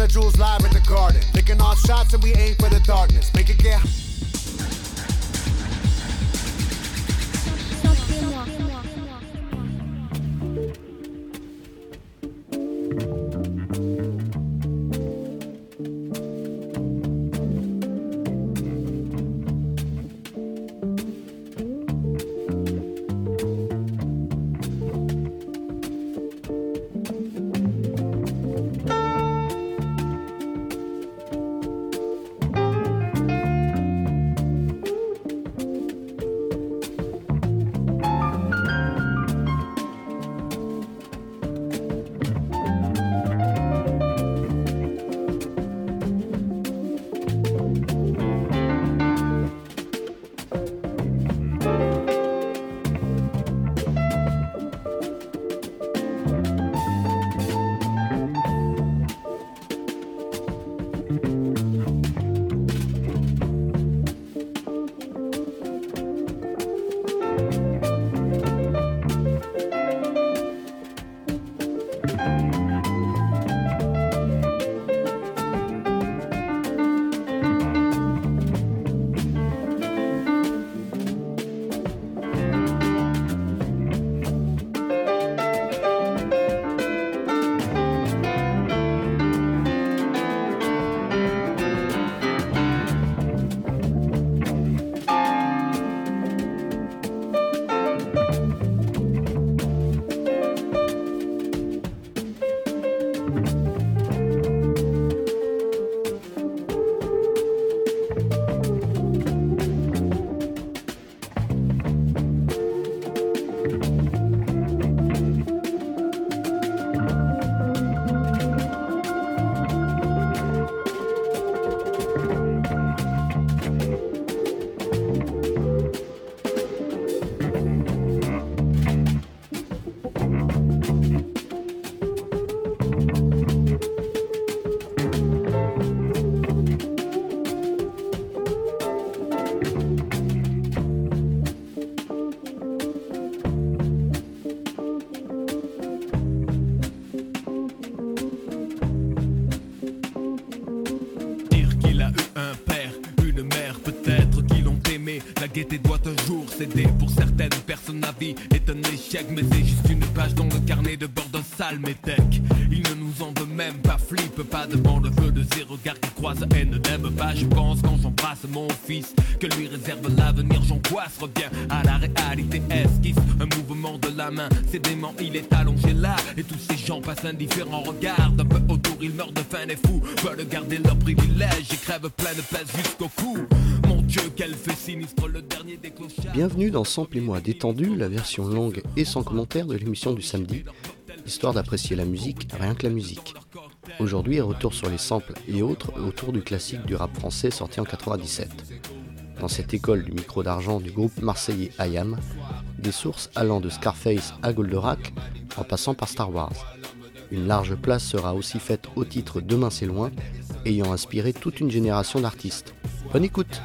Son of Jules live in the garden. Picking off shots and we aim for the darkness. Make it get mais c'est juste une page dans le carnet de bord d'un sale métèque. Il ne nous en veut même pas, flippe pas devant le feu de ses regards qui croisent haine n'aime pas. Je pense quand j'embrasse mon fils que lui réserve l'avenir, j'angoisse, reviens à la réalité, esquisse un mouvement de la main, c'est dément, il est allongé là, et tous ces gens passent indifférents, regardent un peu autour, ils meurent de faim, les fous veulent garder leur privilège, et crèvent plein de pèse jusqu'au cou. Bienvenue dans Sample et moi détendu, la version longue et sans commentaire de l'émission du samedi, histoire d'apprécier la musique, rien que la musique. Aujourd'hui, retour sur les samples et autres autour du classique du rap français sorti en 97. Dans cette école du micro d'argent du groupe marseillais IAM, des sources allant de Scarface à Goldorak en passant par Star Wars. Une large place sera aussi faite au titre Demain c'est loin, ayant inspiré toute une génération d'artistes. Bonne écoute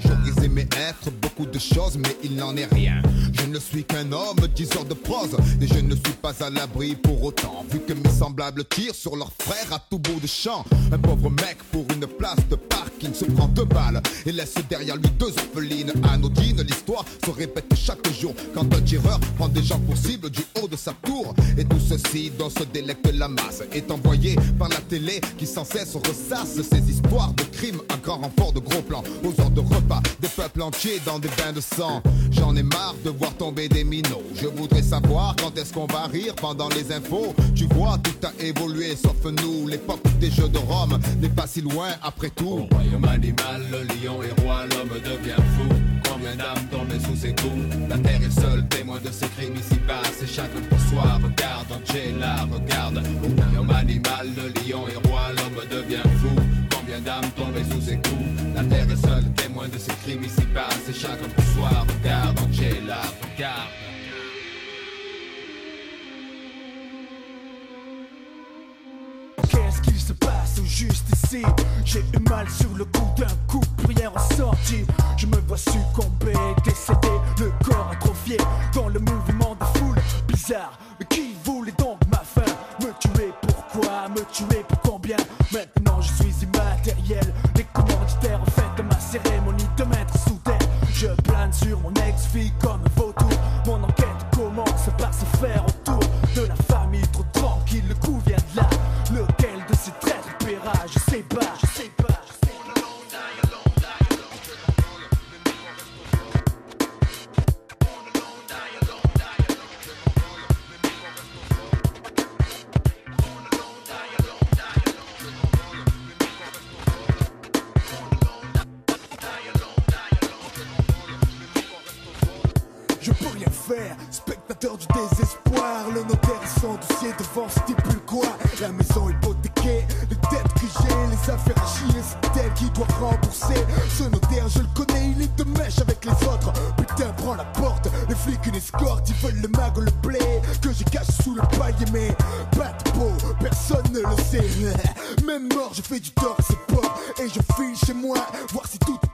J'aurais aimé être beaucoup de choses, mais il n'en est rien. Je ne suis qu'un homme, diseur de prose, et je ne suis pas à l'abri pour autant. Vu que mes semblables tirent sur leurs frères à tout bout de champ. Un pauvre mec pour une place de parking se prend deux balles et laisse derrière lui deux orphelines anodines. L'histoire se répète chaque jour quand un tireur prend des gens pour cible du haut de sa tour. Et tout ceci dont se délecte la masse est envoyé par la télé qui sans cesse ressasse ces histoires de crimes à grand renfort de gros plans aux heures de repas des peuples entiers dans des bains de sang. J'en ai marre de voir tomber des minots. Je voudrais savoir quand est-ce qu'on va rire pendant les infos. Tu vois, tout a évolué sauf nous. L'époque des jeux de Rome n'est pas si loin après tout. Au royaume animal, le lion est roi, l'homme devient fou. Combien d'âmes tombent sous ses coups La terre est seule témoin de ces crimes ici bas. C'est chacun pour soi. Regarde, Angela, regarde. Au royaume animal, le lion est roi, l'homme devient fou. Combien d'âmes tombées sous ses coups La terre est seule témoin de ces crimes ici bas. C'est chacun pour soi. Regarde, Angela, regarde. Qu'est-ce qu'il se passe juste ici? J'ai eu mal sur le coup d'un coup, rien ressorti Je me vois succomber, décédé, le corps atrophié Dans le mouvement de foule bizarre Mais qui voulait donc ma fin Me tuer, pourquoi me tuer? Sur mon ex-fille comme un vautour. Mon enquête commence par se faire autour de la famille trop tranquille. Le coup vient de là, lequel de ces traîtres pérages, c'est bas. Désespoir. Le notaire sans dossier devant stipule quoi La maison hypothéquée, les dettes que j'ai, les affaires à chier, c'est elle qui doit rembourser. Ce notaire, je le connais, il est de mèche avec les autres. Putain, prends la porte, les flics une escorte, ils veulent le mag le blé que j'ai caché sous le paillet, mais pas de peau, personne ne le sait. Même mort, je fais du tort, c'est pas et je file chez moi, voir si tout est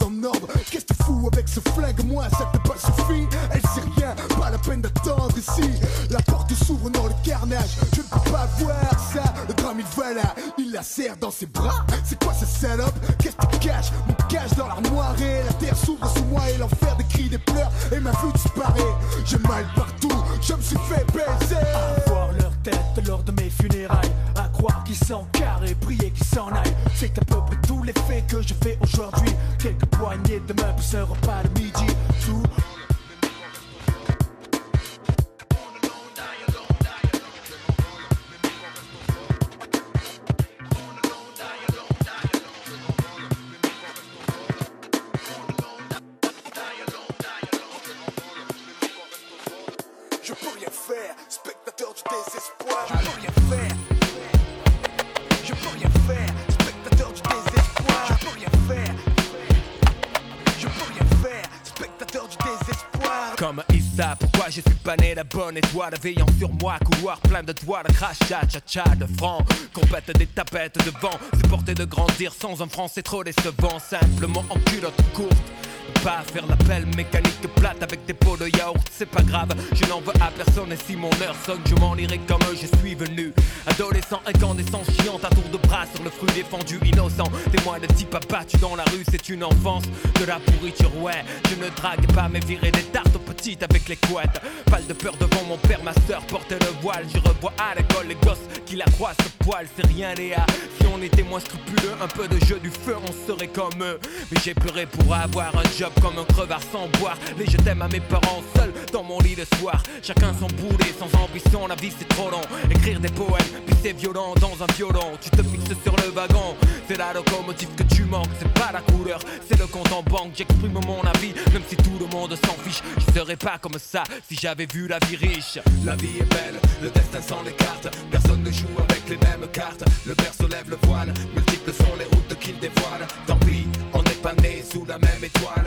Qu'est-ce que tu fous avec ce flingue, moi, ça t'a pas suffi Elle sait rien, pas la peine d'attendre ici. La porte s'ouvre dans le carnage, je ne peux pas voir ça. Le drame il va là, il la serre dans ses bras. C'est quoi ce salope? Qu'est-ce que tu caches? Mon cache dans l'armoire la terre s'ouvre sous moi et l'enfer des cris, des pleurs et ma vue disparaît. J'ai mal partout, je me suis fait baiser. Lors de mes funérailles, à croire qu'ils s'encarrent et prier qu'ils s'en aillent. C'est à peu près tous les faits que je fais aujourd'hui. Quelques poignées de meubles, ce repas de midi, tout. La bonne étoile Veillant sur moi, couloir plein de doigts de crachat, cha-cha, de francs Compète des tapettes de vent Supporter de grandir sans un franc, c'est trop décevant. Simplement en culotte courte pas faire l'appel mécanique plate avec des pots de yaourt, c'est pas grave, je n'en veux à personne et si mon heure sonne, je m'en irai comme je suis venu. Adolescent, incandescent, chiant, sur le fruit défendu, innocent. Témoin de type abattu dans la rue, c'est une enfance de la pourriture, ouais. Je ne drague pas, mais virer des tartes aux petites avec les couettes. Pas de peur devant mon père, ma soeur portait le voile. Je revois à l'école les gosses qui la croient ce poil, c'est rien, Léa. Si on était moins scrupuleux, un peu de jeu du feu, on serait comme eux. Mais j'ai pleuré pour avoir un job comme un crevard sans boire. Les je t'aime à mes parents seuls dans mon lit le soir. Chacun son boulet, sans ambition, la vie c'est trop long. Écrire des poèmes, puis c'est violent dans un violon. Tu te fixes sur le wagon, c'est la locomotive que tu manques. C'est pas la couleur, c'est le compte en banque. J'exprime mon avis, même si tout le monde s'en fiche. Je serais pas comme ça si j'avais vu la vie riche. La vie est belle, le destin sans les cartes. Personne ne joue avec les mêmes cartes. Le berceau lève le voile, multiples sont les routes qu'il dévoile. Tant pis, on n'est pas né sous la même étoile.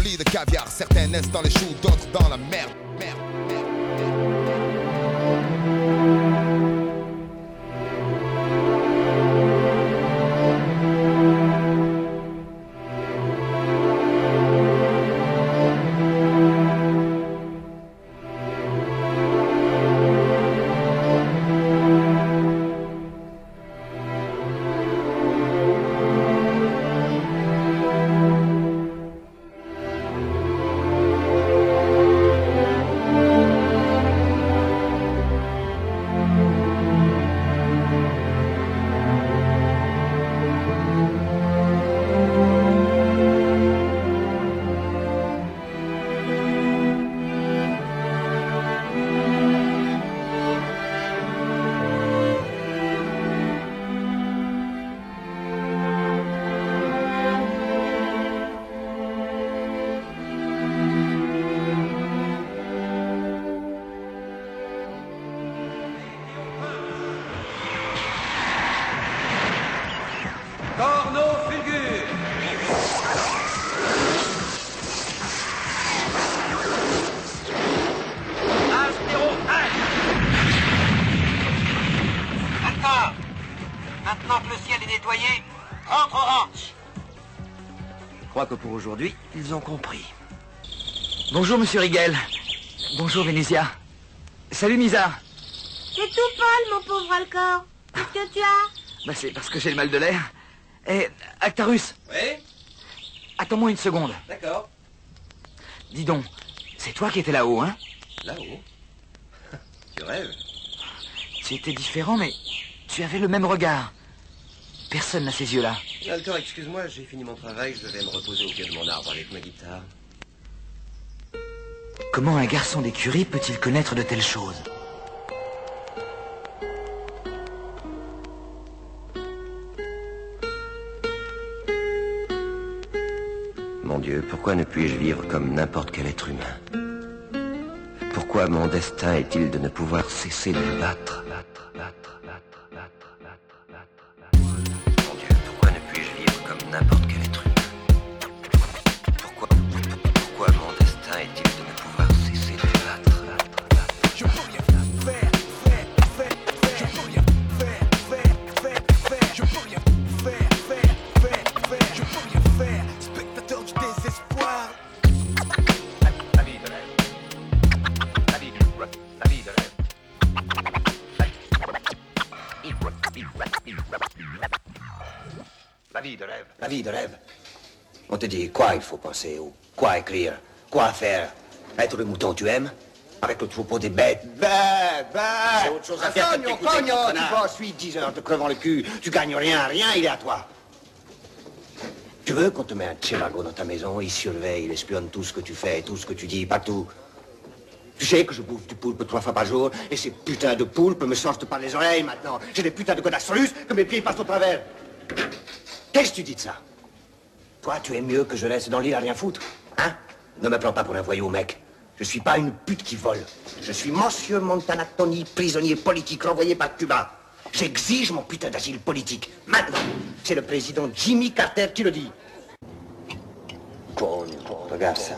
de caviar Certains naissent dans les choux, d'autres dans la merde Merde, merde. Corneau aujourd'hui, ils ont compris. Bonjour, monsieur Rigel. Bonjour, Vénétia. Salut, Misa. C'est tout Paul, mon pauvre Alcor. Qu'est-ce que tu as Bah, c'est parce que j'ai le mal de l'air. Eh, Actarus, Oui attends-moi une seconde. D'accord. Dis donc, c'est toi qui étais là-haut, hein? Là-haut Tu rêves Tu étais différent, mais tu avais le même regard. Personne n'a ces yeux-là. Altor, excuse-moi, j'ai fini mon travail, je vais me reposer au pied de mon arbre avec ma guitare. Comment un garçon d'écurie peut-il connaître de telles choses? Mon Dieu, pourquoi ne puis-je vivre comme n'importe quel être humain? Pourquoi mon destin est-il de ne pouvoir cesser de me battre? N'importe te dit quoi il faut penser, ou quoi écrire, quoi faire. Être le mouton tu aimes? Avec le troupeau des bêtes. Bêtes, bêtes C'est autre chose à faire que cogno, petit tu bosses 8, 10 heures te crevant le cul, tu gagnes rien, rien, il est à toi. Tu veux qu'on te mette un chivago dans ta maison, il surveille, il espionne tout ce que tu fais, tout ce que tu dis, partout. Tu sais que je bouffe du poulpe trois fois par jour, et ces putains de poulpes me sortent par les oreilles maintenant. J'ai des putains de godasses russes que mes pieds passent au travers. Qu'est-ce que tu dis de ça? Toi, tu es mieux que je reste dans l'île à rien foutre, hein? Ne me prends pas pour un voyou, mec. Je suis pas une pute qui vole. Je suis Monsieur Montanatoni, prisonnier politique renvoyé par Cuba. J'exige mon putain d'asile politique. Maintenant, c'est le président Jimmy Carter qui le dit. Con, regarde ça.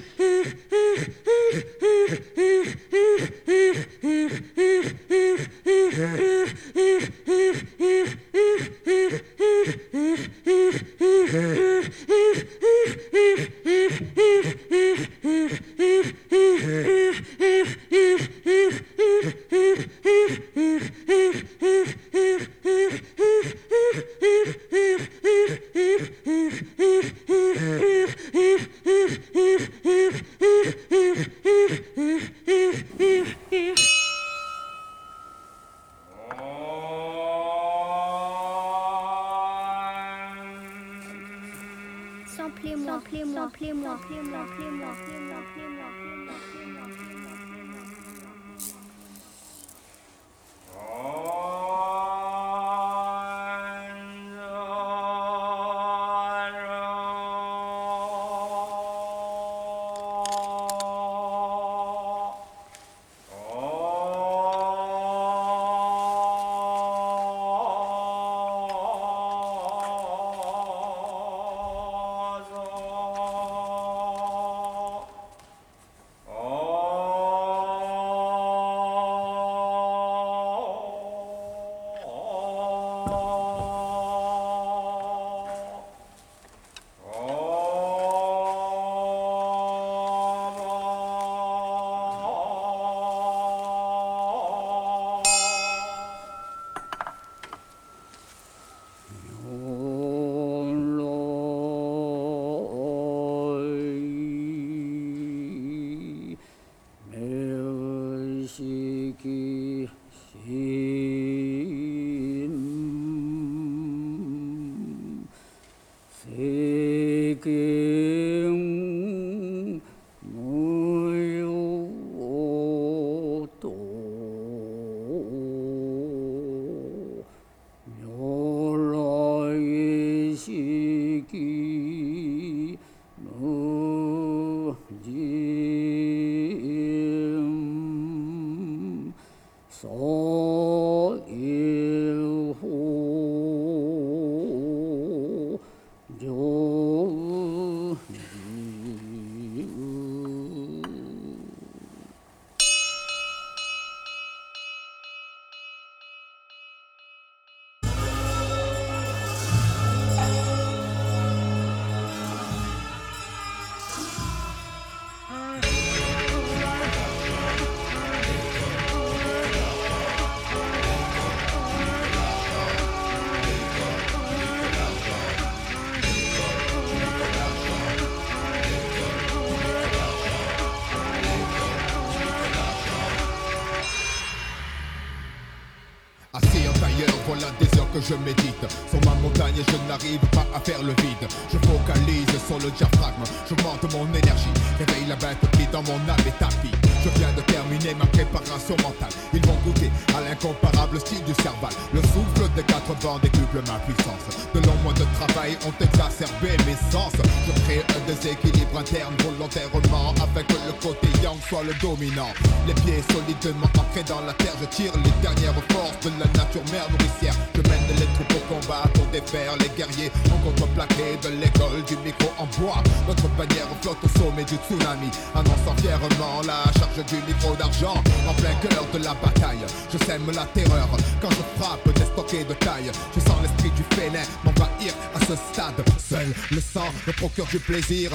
je médite Sur ma montagne je n'arrive pas à faire le vide. Je focalise sur le diaphragme Je monte mon énergie. Réveille la bête qui dans mon âme est tapis Je viens de terminer ma préparation mentale. Ils vont goûter à l'incomparable style du cerval. Le souffle des quatre vents décuple ma puissance. De longs mois de travail ont exacerbé mes sens. Je crée un déséquilibre interne volontairement Afin que le côté yang soit le dominant. Les pieds solidement ancrés dans la terre Je tire les dernières forces de la nature mère nourricière. Je mène les troupes au combat pour défaire les guerriers. En contreplaqué de l'école du micro en bois. Notre bannière flotte au sommet du tsunami. Annonçant fièrement la charge du micro d'argent. En plein cœur de la bataille Je sème la terreur. Quand je frappe des stockés de taille Je sens l'esprit du félin m'envahir. À ce stade Seul le sang me procure du plaisir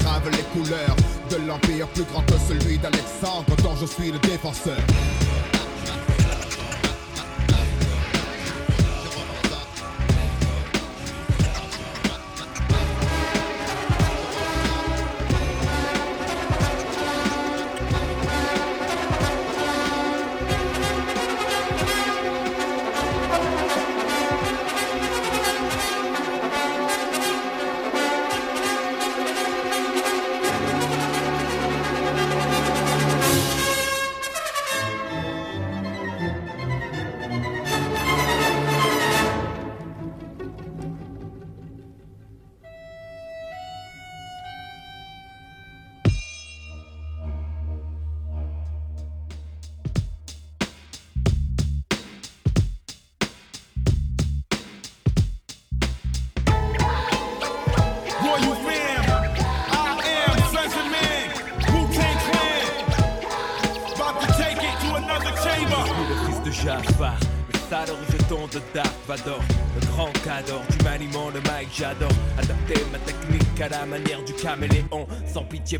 gravent les couleurs de l'empire plus grand que celui d'Alexandre dont je suis le défenseur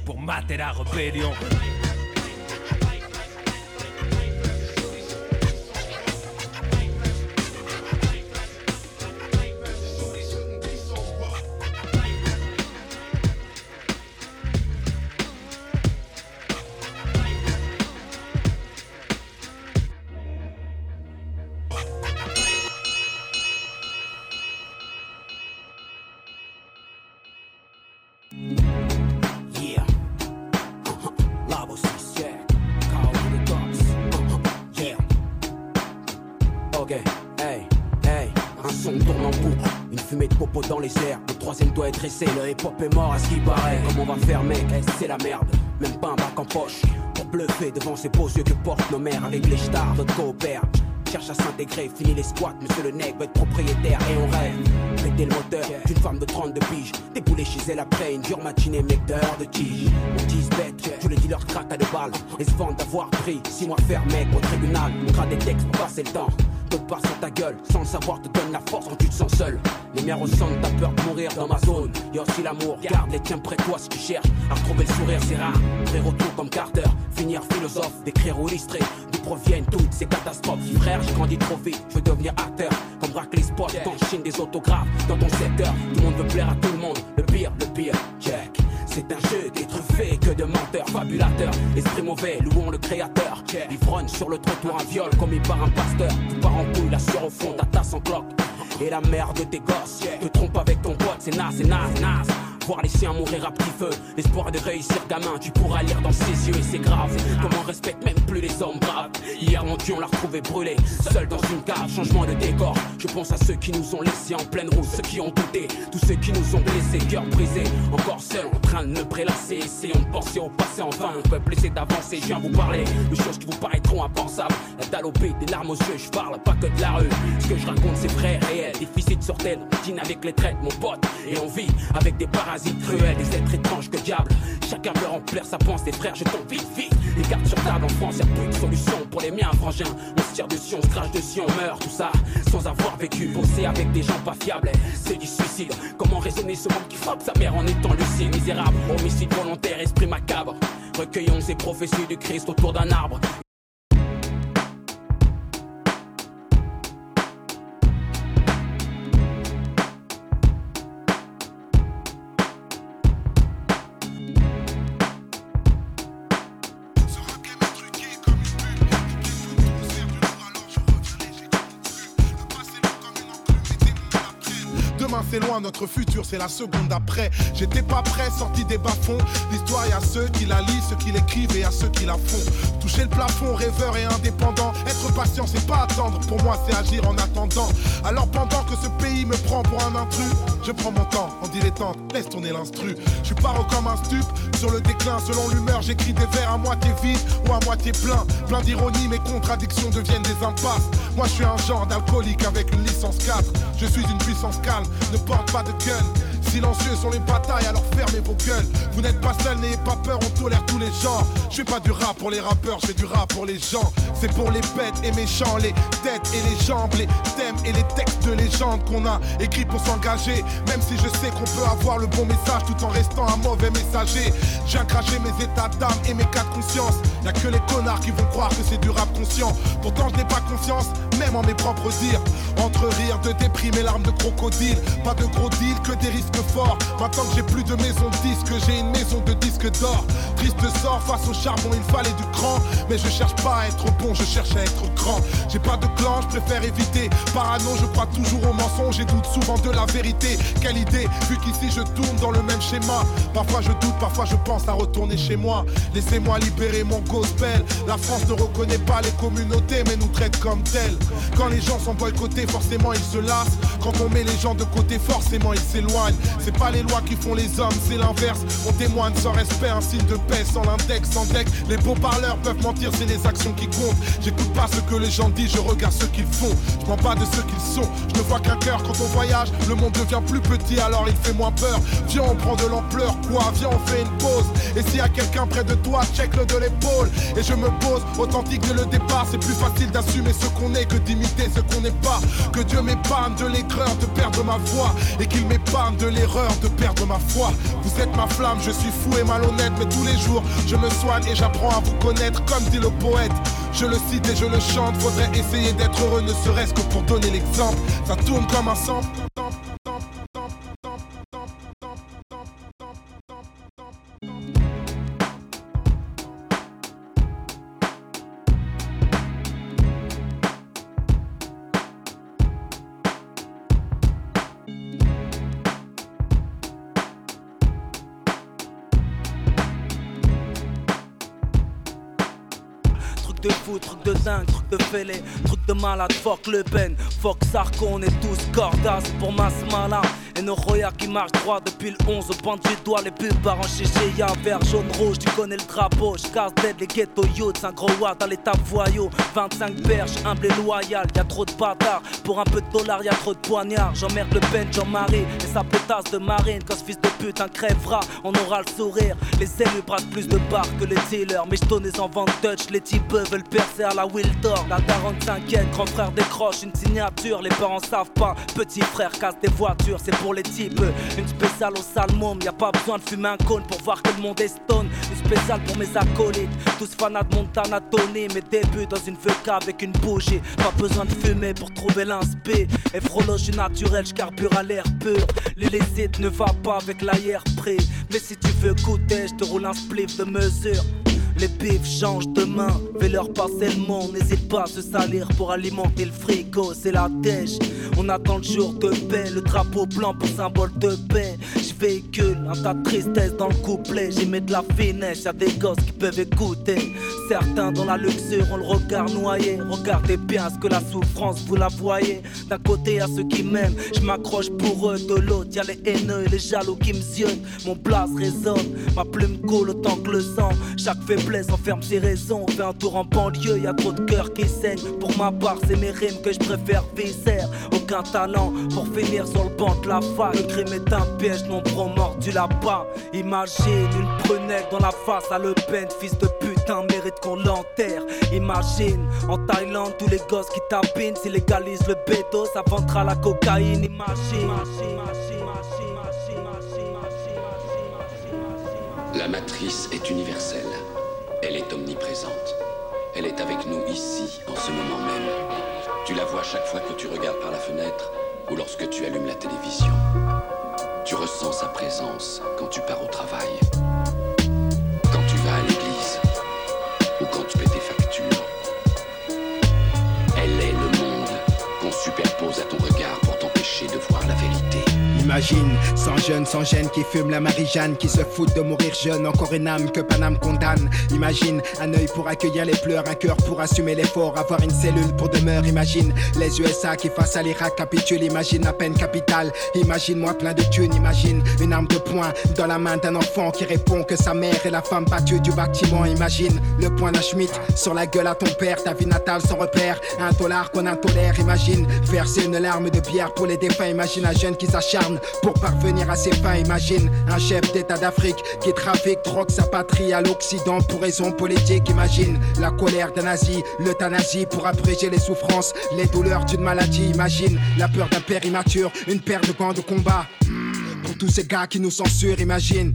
pour mater la rébellion. Le hip-hop est mort à ce qui paraît. Comment on va faire, mec C'est la merde. Même pas un bac en poche. Pour bluffer devant ces beaux yeux que portent nos mères avec les stars, notre coopère. Cherche à s'intégrer, fini les squats, monsieur le nec veut être propriétaire et on rêve. Péter le moteur d'une femme de 32 piges. Débouler chez elle après une dure matinée, mec d'heure de tige. On dise bête, tous les dealers craquent à deux balles. Et se vendent d'avoir pris 6 mois mec au tribunal. On des textes pour passer le temps. D'autres part sur ta gueule, sans le savoir te la force quand tu te sens seul. Les mères ressentent ta peur de mourir dans ma zone. Y'a aussi l'amour, garde les tiens près de toi si tu cherches à retrouver le sourire, c'est rare. retour comme Carter, finir philosophe, d'écrire ou illustrer. D'où proviennent toutes ces catastrophes? Frère, j'ai grandi trop vite, je veux devenir acteur. Comme braque les spots, chine des autographes dans ton secteur. Tout le monde veut plaire à tout le monde. Le pire, le pire, check. C'est un jeu des truffés que de menteurs, fabulateurs. Esprit mauvais, louons le créateur. Ivrogne sur le trottoir, un viol commis par un pasteur. Tout part en couille, la sueur au fond, ta tasse en cloque. Et la mère de tes gosses te trompe avec ton pote, c'est naze, c'est naze, naze. Voir les siens mourir à petit feu, l'espoir de réussir gamin, tu pourras lire dans ses yeux et c'est grave. Comment on respecte même plus les hommes braves. Hier mon dieu on l'a retrouvé brûlé, seul dans une cave, changement de décor. Je pense à ceux qui nous ont laissés en pleine route, ceux qui ont douté, tous ceux qui nous ont blessés, cœur brisé, encore seul en train de ne prélasser. Essayons de penser au passé enfin, on peut blesser d'avancer. Je viens vous parler de choses qui vous paraîtront impensables. La dalle au des larmes aux yeux, je parle pas que de la rue. Ce que je raconte c'est vrai, réel, difficile de sortir, dîne avec les traites, mon pote, et on vit avec des paradis parasites cruels, des êtres étranges que diable. Chacun veut remplir sa pensée, frère, je tombe vite, vite. Les cartes sur table en France, y'a plus de solution pour les miens, frangins. On se tire dessus, on se crache dessus, on meurt, tout ça sans avoir vécu. Bosser avec des gens pas fiables, c'est du suicide. Comment raisonner ce monde qui frappe sa mère en étant lucide, misérable, homicide volontaire, esprit macabre. Recueillons ces prophéties du Christ autour d'un arbre. Notre futur c'est la seconde après. J'étais pas prêt, sorti des bas-fonds. L'histoire, y a ceux qui la lisent, ceux qui l'écrivent et à ceux qui la font. Toucher le plafond, rêveur et indépendant. Être patient, c'est pas attendre. Pour moi, c'est agir en attendant. Alors pendant que ce pays me prend pour un intrus, je prends mon temps en dilettante, laisse tourner l'instru. Je suis paro comme un stup, sur le déclin, selon l'humeur, j'écris des vers à moitié vides ou à moitié plein. Plein d'ironie, mes contradictions deviennent des impasses. Moi, je suis un genre d'alcoolique avec une licence 4. Je suis une puissance calme, ne porte pas de gun. Silencieux sont les batailles, alors fermez vos gueules. Vous n'êtes pas seul, n'ayez pas peur, on tolère tous les genres. Je fais pas du rap pour les rappeurs, je fais du rap pour les gens. C'est pour les bêtes et méchants, les têtes et les jambes, les thèmes et les textes de légende qu'on a écrits pour s'engager. Même si je sais qu'on peut avoir le bon message tout en restant un mauvais messager. J'ai craché mes états d'âme et mes cas de conscience. Y a que les connards qui vont croire que c'est du rap conscient. Pourtant je n'ai pas conscience, même en mes propres dires. Entre rire de déprime et larmes de crocodile. Pas de gros deal, que des risques fort. Maintenant que j'ai plus de maison de disques, j'ai une maison de disques d'or. Triste sort face au charbon, il fallait du cran. Mais je cherche pas à être bon, je cherche à être grand. J'ai pas de clan, je préfère éviter. Parano, je crois toujours au mensonge et doute souvent de la vérité. Quelle idée, vu qu'ici je tourne dans le même schéma. Parfois je doute, parfois je pense à retourner chez moi. Laissez-moi libérer mon gospel. La France ne reconnaît pas les communautés, mais nous traite comme telles. Quand les gens sont boycottés, forcément ils se lassent. Quand on met les gens de côté, forcément ils s'éloignent. C'est pas les lois qui font les hommes, c'est l'inverse. On témoigne sans respect, un signe de paix, sans l'index, sans deck. Les beaux parleurs peuvent mentir, c'est les actions qui comptent. J'écoute pas ce que les gens disent, je regarde ce qu'ils font. Je mens pas de ce qu'ils sont. Je ne vois qu'un cœur quand on voyage. Le monde devient plus petit, alors il fait moins peur. Viens, on prend de l'ampleur, quoi Viens, on fait une pause. Et s'il y a quelqu'un près de toi, check-le de l'épaule. Et je me pose, authentique dès le départ. C'est plus facile d'assumer ce qu'on est que d'imiter ce qu'on n'est pas. Que Dieu m'épargne de l'aigreur de perdre ma voix. Et qu'il m'épargne de l'erreur de perdre ma foi. Vous êtes ma flamme, je suis fou et malhonnête, mais tous les jours je me soigne et j'apprends à vous connaître comme dit le poète. Je le cite et je le chante, faudrait essayer d'être heureux, ne serait-ce que pour donner l'exemple. Ça tourne comme un sample. Fêlé, truc de malade, fuck Le Pen, fuck Sarko, on est tous cordas pour Masmala. Et nos royas qui marchent droit depuis le 11 au point du doigt, les pubs chez y'a vert, jaune, rouge, tu connais le drapeau, j'casse dead les ghetto youths, un gros watt dans l'état voyou, 25 perches, humble et loyal, y'a trop de bâtards, pour un peu de dollars y'a trop de poignards, j'emmerde le Ben, Jean-Marie, et sa pétasse de marine, quand ce fils de pute un crèvera, on aura le sourire, les élus brassent plus de barres que les dealers, mais j'tonnais en vente Dutch, les types veulent percer à la Wildor, la 45 grand frère décroche une signature, les parents savent pas, petit frère casse des voitures, c'est pour les types. Une spéciale au salmon, y a pas besoin de fumer un cône pour voir que le monde est stone. Une spéciale pour mes acolytes, tous fanats de Montana Tony. Mes débuts dans une VK avec une bougie. Pas besoin de fumer pour trouver l'inspé. Et frollo, je carbure à l'air pur. L'illicite ne va pas avec l'air près. Mais si tu veux goûter, je te roule un spliff de mesure. Les bifs changent de main, fais leur passer le monde, n'hésite pas à se salir pour alimenter le frigo, c'est la dèche. On attend le jour de paix, le drapeau blanc pour symbole de paix. Je véhicule un tas de tristesse dans le couplet, j'y mets de la finesse, y'a des gosses qui peuvent écouter. Certains dans la luxure ont le regard noyé, regardez bien ce que la souffrance vous la voyez. D'un côté y'a ceux qui m'aiment, je m'accroche pour eux, de l'autre y'a les haineux et les jaloux qui me. Mon place résonne, ma plume coule autant que le sang, chaque faiblesse enferme ses raisons. Fais un tour en banlieue, y a trop de cœurs qui saignent. Pour ma part, c'est mes rimes que je préfère viscère. Aucun talent pour finir sur le banc de la fac. Le crime est un piège, nombreux mordu là-bas. Imagine une prunelle dans la face à Le Pen, fils de putain, mérite qu'on l'enterre. Imagine en Thaïlande, tous les gosses qui tapinent. S'ils légalisent le béto, ça vendra la cocaïne. Imagine. La matrice est universelle. Elle est omniprésente. Elle est avec nous ici, en ce moment même. Tu la vois chaque fois que tu regardes par la fenêtre ou lorsque tu allumes la télévision. Tu ressens sa présence quand tu pars au travail, Imagine, sans jeune, sans gêne, qui fume la Marie-Jeanne, qui se fout de mourir jeune, encore une âme que Paname condamne. Imagine, un œil pour accueillir les pleurs, un cœur pour assumer l'effort, avoir une cellule pour demeure. Imagine, les USA qui face à l'Irak capitulent, imagine la peine capitale. Imagine moi plein de thunes, imagine une arme de poing dans la main d'un enfant qui répond que sa mère est la femme battue du bâtiment. Imagine le point d'un Schmitt sur la gueule à ton père, ta vie natale sans repère, un dollar qu'on intolère. Imagine verser une larme de bière pour les défunts. Imagine un jeune qui s'acharne pour parvenir à ses fins. Imagine un chef d'État d'Afrique qui trafique, troque sa patrie à l'Occident pour raison politique. Imagine la colère d'un nazi, l'euthanasie pour abréger les souffrances, les douleurs d'une maladie. Imagine la peur d'un père immature, une paire de gants de combat. Pour tous ces gars qui nous censurent, imagine.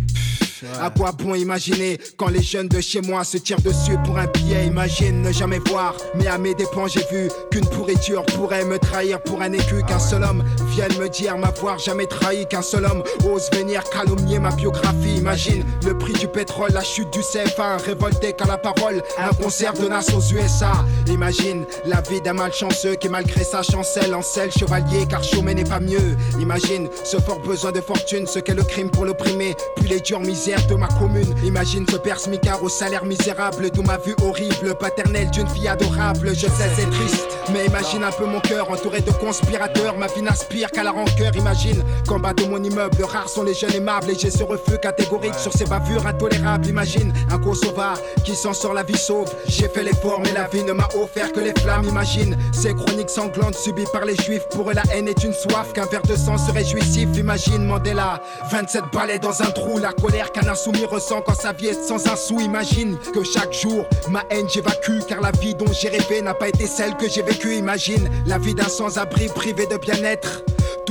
À quoi bon imaginer quand les jeunes de chez moi se tirent dessus pour un billet? Imagine ne jamais voir, mais à mes dépens j'ai vu qu'une pourriture pourrait me trahir pour un écu Qu'un seul homme vienne me dire m'avoir jamais trahi Qu'un seul homme. Ose venir calomnier ma biographie. Imagine le prix du pétrole, la chute du CFA Révolté qu'à la parole, un concert de Nas aux USA Imagine la vie d'un malchanceux qui malgré sa chancelle Encelle chevalier car chômer n'est pas mieux. Imagine ce fort besoin de fortune, ce qu'est le crime pour l'opprimer Puis les dures misères de ma commune. Imagine ce père smicard au salaire misérable, d'où ma vue horrible, paternelle d'une fille adorable. Je sais, c'est triste, mais imagine un peu mon cœur entouré de conspirateurs. Ma vie n'aspire qu'à la rancœur. Imagine qu'en bas de mon immeuble, rares sont les jeunes aimables et j'ai ce refus catégorique sur ces bavures intolérables. Imagine un Kosovar qui s'en sort la vie sauve. J'ai fait l'effort, mais la vie ne m'a offert que les flammes. Imagine ces chroniques sanglantes subies par les juifs. Pour eux, la haine est une soif, qu'un verre de sang serait jouissif. Imagine Mandela, 27 balais dans un trou, la colère qu'un insoumis ressent quand sa vie est sans un sou. Imagine que chaque jour, ma haine j'évacue, car la vie dont j'ai rêvé n'a pas été celle que j'ai vécue. Imagine la vie d'un sans-abri privé de bien-être.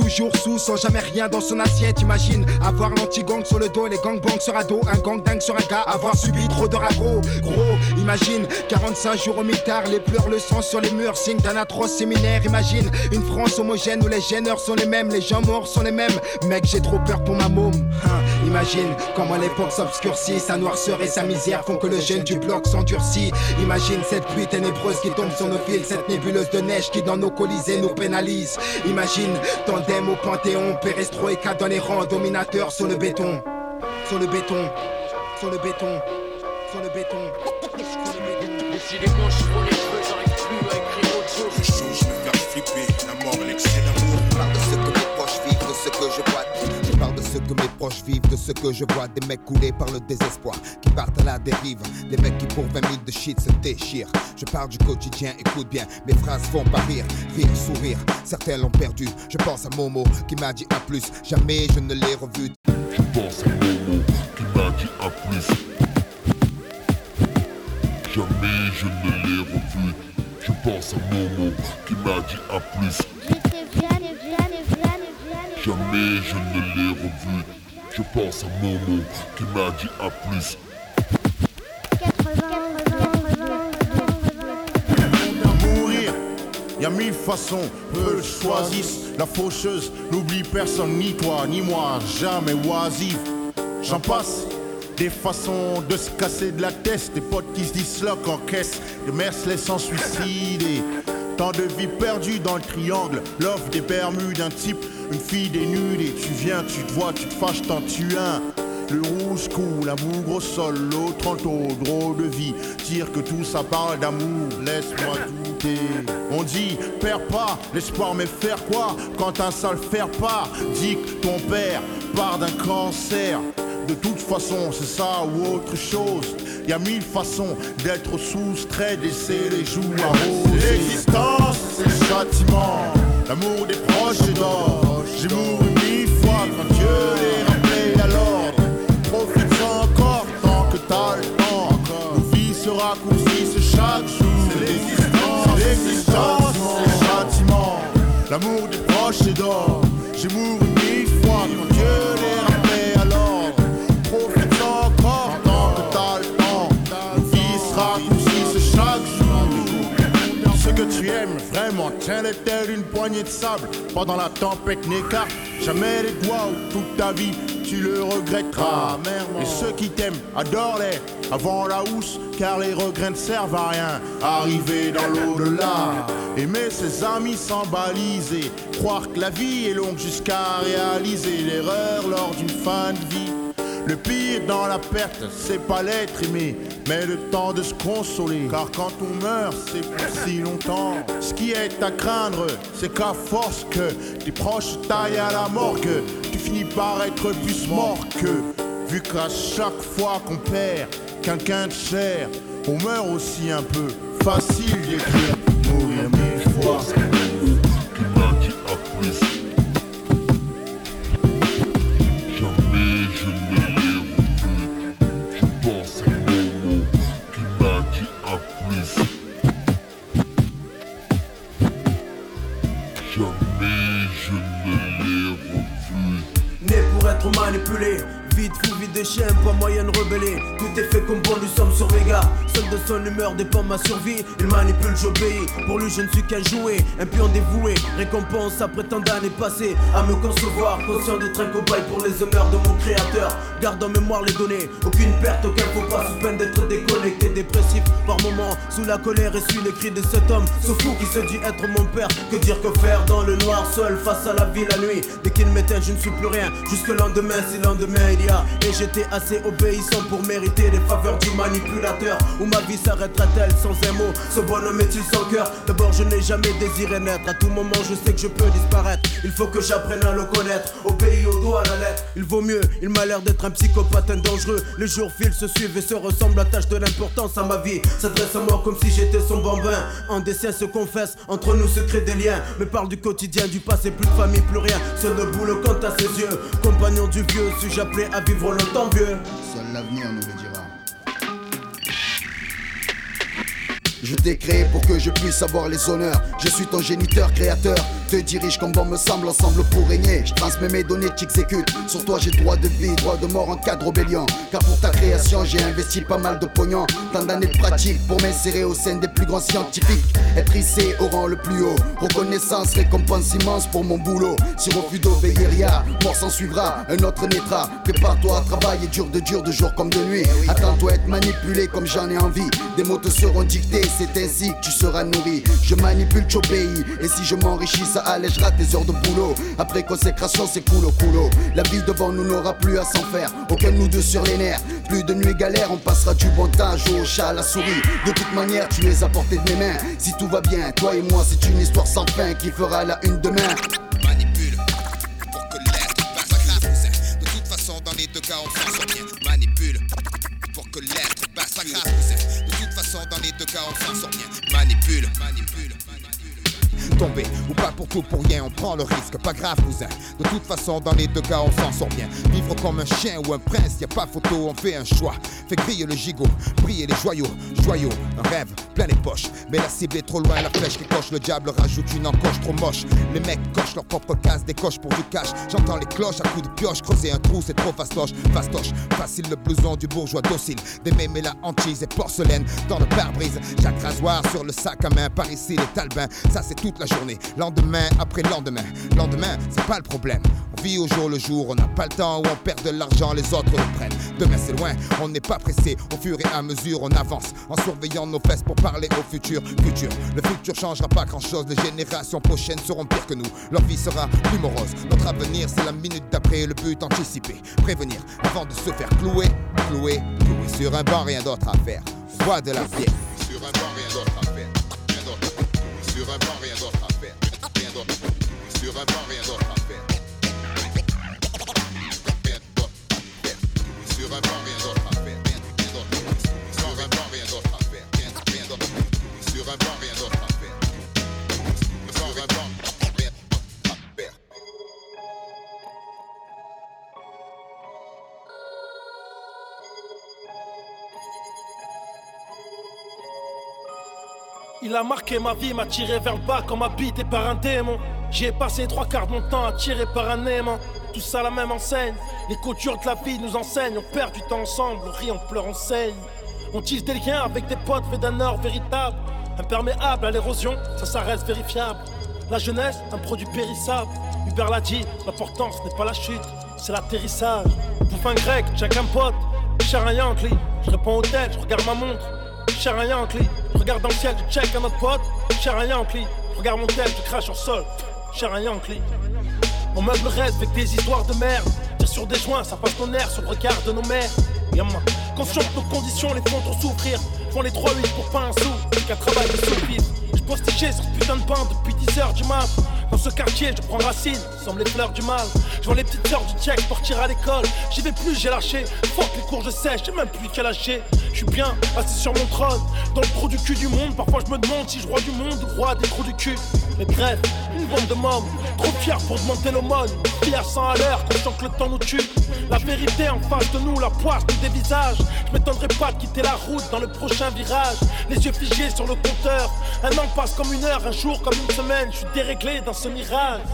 Toujours sous, sans jamais rien dans son assiette. Imagine avoir l'anti-gang sur le dos, les gangbangs sur dos, un gang dingue sur un gars, avoir subi trop de ragots. Gros, imagine 45 jours au mitard, les pleurs, le sang sur les murs, signe d'un atroce séminaire. Imagine une France homogène où les gêneurs sont les mêmes, les gens morts sont les mêmes. Mec, j'ai trop peur pour ma môme. Hein, imagine comment l'époque s'obscurcit, sa noirceur et sa misère font que le jeune du bloc s'endurcit. Imagine cette pluie ténébreuse qui tombe sur nos fils, cette nébuleuse de neige qui dans nos colisées nous pénalise. Imagine tandem au panthéon, perestroïka dans les rangs, dominateurs sur le béton, sur le béton, sur le béton, sur le béton. Les cheveux, j'arrive plus Que mes proches vivent, de ce que je vois. Des mecs coulés par le désespoir, qui partent à la dérive. Des mecs qui pour 20 000 de shit se déchirent. Je parle du quotidien, écoute bien, mes phrases font pas rire, rire, sourire. Certains l'ont perdu. Je pense à Momo qui m'a dit à plus. Jamais je ne l'ai revu. Je pense à Momo qui m'a dit à plus. Jamais je ne l'ai revu. Je pense à Momo qui m'a dit à plus. Jamais je ne l'ai revu. Je pense à Momo qui m'a dit à plus. Mourir, y a mille façons, peu choisissent. La faucheuse n'oublie personne, ni toi, ni moi, jamais oisif. J'en passe. Des façons de se casser de la tête, des potes qui se disloquent en caisse, des mères laissant suicider. Tant de vies perdues dans le triangle, l'offre des Bermudes d'un type, une fille dénudée. Tu viens, tu te vois, tu te fâches, t'en tues un. Le rouge coule, l'amour au sol, l'autre en taux, drôle de vie. Dire que tout ça parle d'amour, laisse-moi douter. On dit, perds pas, l'espoir, mais faire quoi? Quand un sale faire part, dit que ton père part d'un cancer. De toute façon, c'est ça ou autre chose. Y a mille façons d'être soustrait, d'essayer les jours à rose. L'existence, c'est le châtiment. L'amour des proches est d'or. J'ai mouru mille fois quand Dieu les rappelé à l'ordre. Profite encore tant que t'as le temps. Nos vies se raccourcissent chaque jour. C'est l'existence, l'existence, c'est le châtiment. L'amour des proches est d'or. J'ai mouru mille fois quand vraiment, tiens-les telle une poignée de sable. Pendant la tempête n'écarte jamais les doigts où toute ta vie tu le regretteras. Et ceux qui t'aiment, adore-les avant la housse, car les regrets ne servent à rien. Arriver dans l'au-delà, aimer ses amis sans baliser, croire que la vie est longue jusqu'à réaliser l'erreur lors d'une fin de vie. Le pire dans la perte, c'est pas l'être aimé, mais le temps de se consoler. Car quand on meurt, c'est pour si longtemps. Ce qui est à craindre, c'est qu'à force que tes proches taillent à la morgue, tu finis par être plus mort que. Vu qu'à chaque fois qu'on perd quelqu'un de cher, on meurt aussi un peu. Facile d'écrire, mourir mille fois. Dépend ma survie. Il manipule, j'obéis. Pour lui je ne suis qu'un jouet Un pion dévoué. Récompense après tant d'années passées À me concevoir, conscient d'être un cobaye Pour les honneurs de mon créateur. Garde en mémoire les données. Aucune perte, aucun faux pas Sous peine d'être déconnecté, dépressif. Par moments, sous la colère et suis les cris de cet homme. Ce fou qui se dit être mon père. Que dire que faire dans le noir seul face à la vie la nuit. Dès qu'il m'éteint je ne suis plus rien. Jusque lendemain si lendemain il y a. Et j'étais assez obéissant pour mériter les faveurs du manipulateur. Où ma vie s'arrêtera-t-elle sans un mot. Ce bonhomme est-il sans cœur D'abord je n'ai jamais désiré naître. À tout moment je sais que je peux disparaître. Il faut que j'apprenne à le connaître. Obéis au doigt à la lettre. Il vaut mieux, il m'a l'air d'être un psychopathe, un dangereux. Les jours filent, se suivent et se ressemblent Attache de l'importance à ma vie. S'adresse à moi comme si j'étais son bambin. En dessin se confesse, entre nous se créent des liens. Me parle du quotidien, du passé, plus de famille, plus rien. Seul debout le compte à ses yeux. Compagnon du vieux, suis-je appelé à vivre longtemps vieux? Seul l'avenir nous le dira. Je t'ai créé pour que je puisse avoir les honneurs. Je suis ton géniteur, créateur. Te dirige comme bon me semble, ensemble pour régner. Je transmets mes données, t'exécutes. Sur toi, j'ai droit de vie, droit de mort en cas de rébellion. Car pour ta création, j'ai investi pas mal de pognon. Tant d'années de pratique pour m'insérer au sein des plus grands scientifiques. Être hissé au rang le plus haut. Reconnaissance, récompense immense pour mon boulot. Si refus d'obéir, mort s'en suivra. Un autre naîtra. Prépare-toi à travailler dur de dur, de jour comme de nuit. Attends-toi à être manipulé comme j'en ai envie. Des mots te seront dictés, c'est ainsi que tu seras nourri. Je manipule, j'obéis. Et si je m'enrichis, ça allègera tes heures de boulot. Après consécration, c'est coulo coulo. La vie devant nous n'aura plus à s'en faire. Aucun de nous deux sur les nerfs. Plus de nuits galères, on passera du jouer au chat à la souris. De toute manière, tu es à portée de mes mains. Si tout va bien, toi et moi, c'est une histoire sans fin qui fera la une demain. Manipule pour que l'être passe à grave. De toute façon, dans les deux cas, on s'en sort bien. Manipule pour que l'être passe à grave. De toute façon, dans les deux cas, on s'en sort bien. Manipule, manipule. Ou pas pour tout pour rien, on prend le risque, pas grave cousin. De toute façon, dans les deux cas, on s'en sort bien. Vivre comme un chien ou un prince, y a pas photo, on fait un choix. Fait griller le gigot, briller les joyaux, joyaux, un rêve, plein les poches. Mais la cible est trop loin, la flèche qui coche, le diable rajoute une encoche trop moche. Les mecs cochent leur propre case, des coches pour du cash. J'entends les cloches à coups de pioche, creuser un trou, c'est trop fastoche, fastoche. Facile le blouson du bourgeois docile, des mémés la hantise et porcelaine dans le pare-brise. Jacques rasoir sur le sac à main, par ici les talbins, ça c'est toute la Lendemain après lendemain, lendemain, c'est pas le problème. On vit au jour le jour, on n'a pas le temps où on perd de l'argent, les autres le prennent. Demain c'est loin, on n'est pas pressé. Au fur et à mesure, on avance en surveillant nos fesses pour parler au futur. Futur, le futur changera pas grand chose. Les générations prochaines seront pires que nous. Leur vie sera plus morose. Notre avenir, c'est la minute d'après. Le but anticipé, prévenir avant de se faire clouer, clouer, clouer sur un banc, rien d'autre à faire. Voix de la fière. Sur un banc, rien d'autre à faire. Sur un banc, rien d'autre à faire. Rien d'autre. Sur un banc, rien d'autre à faire. Rien d'autre. Sur un banc, Il a marqué ma vie, m'a tiré vers le bas comme habité par un démon. J'y ai passé trois quarts de mon temps tirer par un aimant. Tout ça la même enseigne. Les coutures de la vie nous enseignent. On perd du temps ensemble, on rit, on pleure, on saigne. On tisse des liens avec des potes faits d'un or véritable. Imperméable à l'érosion, ça, ça reste vérifiable. La jeunesse, un produit périssable. Hubert l'a dit, l'important ce n'est pas la chute, c'est l'atterrissage. Bouffe un grec, check un pote, cher un Yankee. Je réponds au tel, je regarde ma montre, cher Yankee. Regarde dans le ciel, je check un autre pote, cher Yankee. Regarde mon tel, je crache au sol, cher Yankee. Mon meuble reste avec des histoires de merde. Tire sur des joints, ça passe ton air sur le regard de nos mères. Yamma. Conscient que nos conditions les font trop souffrir. Font les 3-8 pour pas un sou, qu'un travail de soupir. Je postiché sur ce putain de pain depuis 10h du mat. Dans ce quartier, je prends racine, semble les fleurs du mal. Je vois les petites sœurs du check partir à l'école. J'y vais plus, j'ai lâché. Fuck les cours, je sais, j'ai même plus qu'à lâcher. Je suis bien assis sur mon trône, dans le trou du cul du monde. Parfois je me demande si je roi du monde ou roi des trous du cul. Mais bref, une bande de mômes, trop fiers pour demander l'aumône. Fier sans à l'heure, conscient que le temps nous tue. La vérité en face de nous, la poisse nous dévisage. Je m'étonnerai pas de quitter la route dans le prochain virage. Les yeux figés sur le compteur. Un an passe comme une heure, un jour comme une semaine. Je suis déréglé dans ce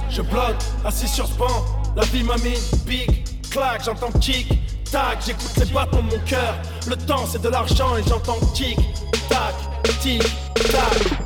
Je bloque, assis sur ce banc. La vie m'a mis big, clac, j'entends tic, tac. J'écoute les bâtons de mon cœur. Le temps c'est de l'argent et j'entends tic, tac, tic, tac.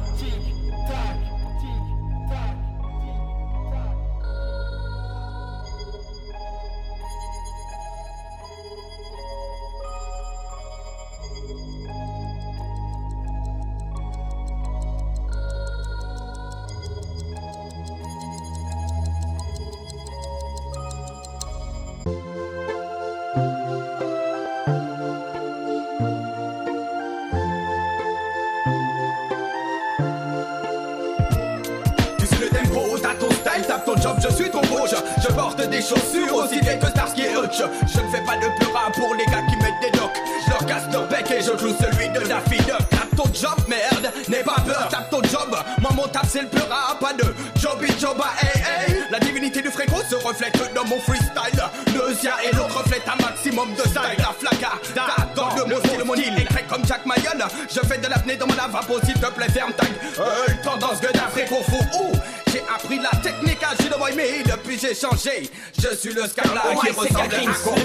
Ton tape job, je suis ton rouge. Je porte des chaussures aussi vieilles que Starsky et Hutch. Je ne fais pas de pleura pour les gars qui mettent des docks. Je leur casse leur bec et je cloue celui de Daffy Duck. Tape ton job, merde, n'aie pas peur, tape ton job. Moi, mon tap, c'est le pleura, pas de jobby joba, hey hey. La divinité du fréco se reflète dans mon freestyle. Neusia et l'autre reflète un maximum de style. La flaca, tape dans le mot style, mon île écrit comme Jack Mayon. Je fais de l'apnée dans mon lavabo, s'il te plaît, ferme ta gueule. Tendance que d'un fréco fou, ouh. J'ai appris la technique à Gino Boy, mais depuis j'ai changé. Je suis le Scarla qui ressemble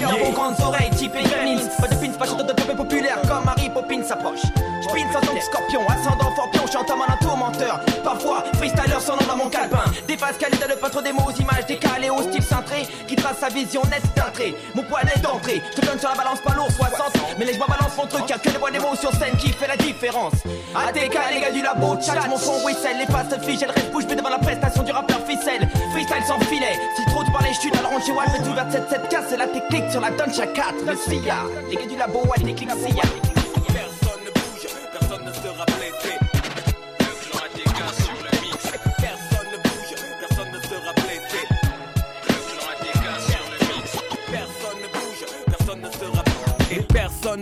à un Aux grandes oreilles, type Gremlins Pas de pins, pas chanteur de pépé populaire Comme Harry Poppins s'approche Je pine en tant que scorpion, ascendant forpion Chante en un tourmenteur Parfois, freestyler nom dans mon calepin. Des phases qualité de peintre des mots aux images décalées Au style cintré, qui trace sa vision nette trait Mon poids net d'entrée, je te donne sur la balance pas lourd 60 Mais les je balance mon truc, y'a que le bois des mots sur scène qui fait la différence. ATK, les gars du labo, chat, mon son whistle. Les faces fichent, elles restent bouche bée devant la prestation du rappeur ficelle. Freestyle sans filet, si trop tu parles les chutes, alors on chez Watt, mais tout vers 7 k c'est la technique sur la Doncha 4 Le SIA, les gars du labo, ouais, les clics SIA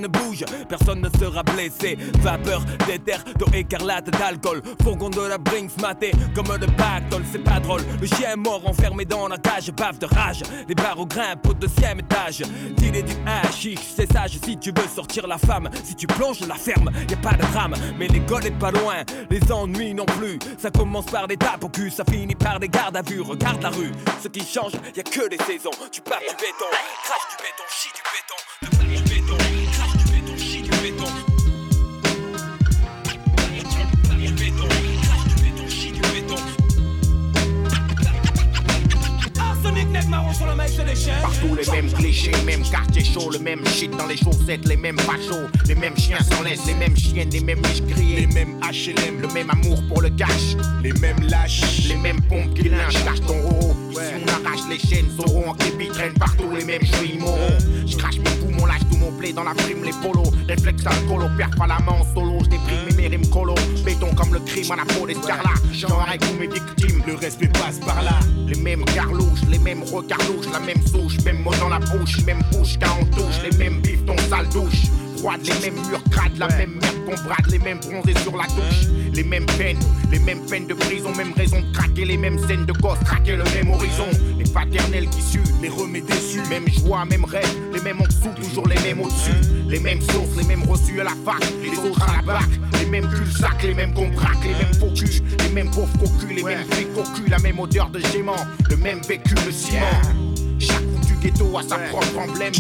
personne ne bouge, personne ne sera blessé. Vapeur d'éther, d'eau écarlate, d'alcool. Fourgon de la Brinks maté comme de pactole, c'est pas drôle. Le chien mort enfermé dans la cage, bave de rage. Les barreaux grimpent au deuxième étage. Dealer du hashish, c'est sage si tu veux sortir la femme. Si tu plonges la ferme, y a pas de drame. Mais l'école est pas loin, les ennuis non plus. Ça commence par des tapes au cul, ça finit par des gardes à vue. Regarde la rue, ce qui change, y a que les saisons. Tu pars du béton, crache du béton, chie du béton. Arsenic, nec marron sur le mec, c'est des chiens. Partout les mêmes clichés, même quartier chaud, le même shit dans les chaussettes, les mêmes fachos, les mêmes chiens sans laisse, les mêmes chiennes, les mêmes biches grillées, les mêmes HLM, le même amour pour le cash, les mêmes lâches, les mêmes pompes qui lynchent, cache ton roro. Si on arrache les chaînes, sauront en képi traînent partout les mêmes jouis moraux. Je crache mes poumons, lâche tout mon blé dans la prime, les polos, réflexe alcoolo, perds pas la main en solo, je déprime mes rimes colo, béton comme le crime à la peau d'escarlat, genre avec tous mes victimes, le respect passe par là. Les mêmes carlouches, les mêmes regards louches, la même souche, même mot dans la bouche, même bouche quand on touche, les mêmes bifs, ton sale douche. Froide, les mêmes murs crades, la même merde qu'on brade, les mêmes bronzés sur la touche, les mêmes peines, les mêmes peines de prison, même raison de craquer, les mêmes scènes de gosse, traquer le même horizon, les paternels qui suent, les remets déçus, même joie, même rêve, les mêmes en dessous, toujours les mêmes au-dessus, les mêmes sources, les mêmes reçus à la fac, les autres à la bac, les mêmes cul-sac, les mêmes qu'on braque, les mêmes faux culs, les mêmes pauvres cocus, les mêmes flics cocus, la même odeur de gément, le même vécu, le ciment. Chaque bout du ghetto a sa propre emblème.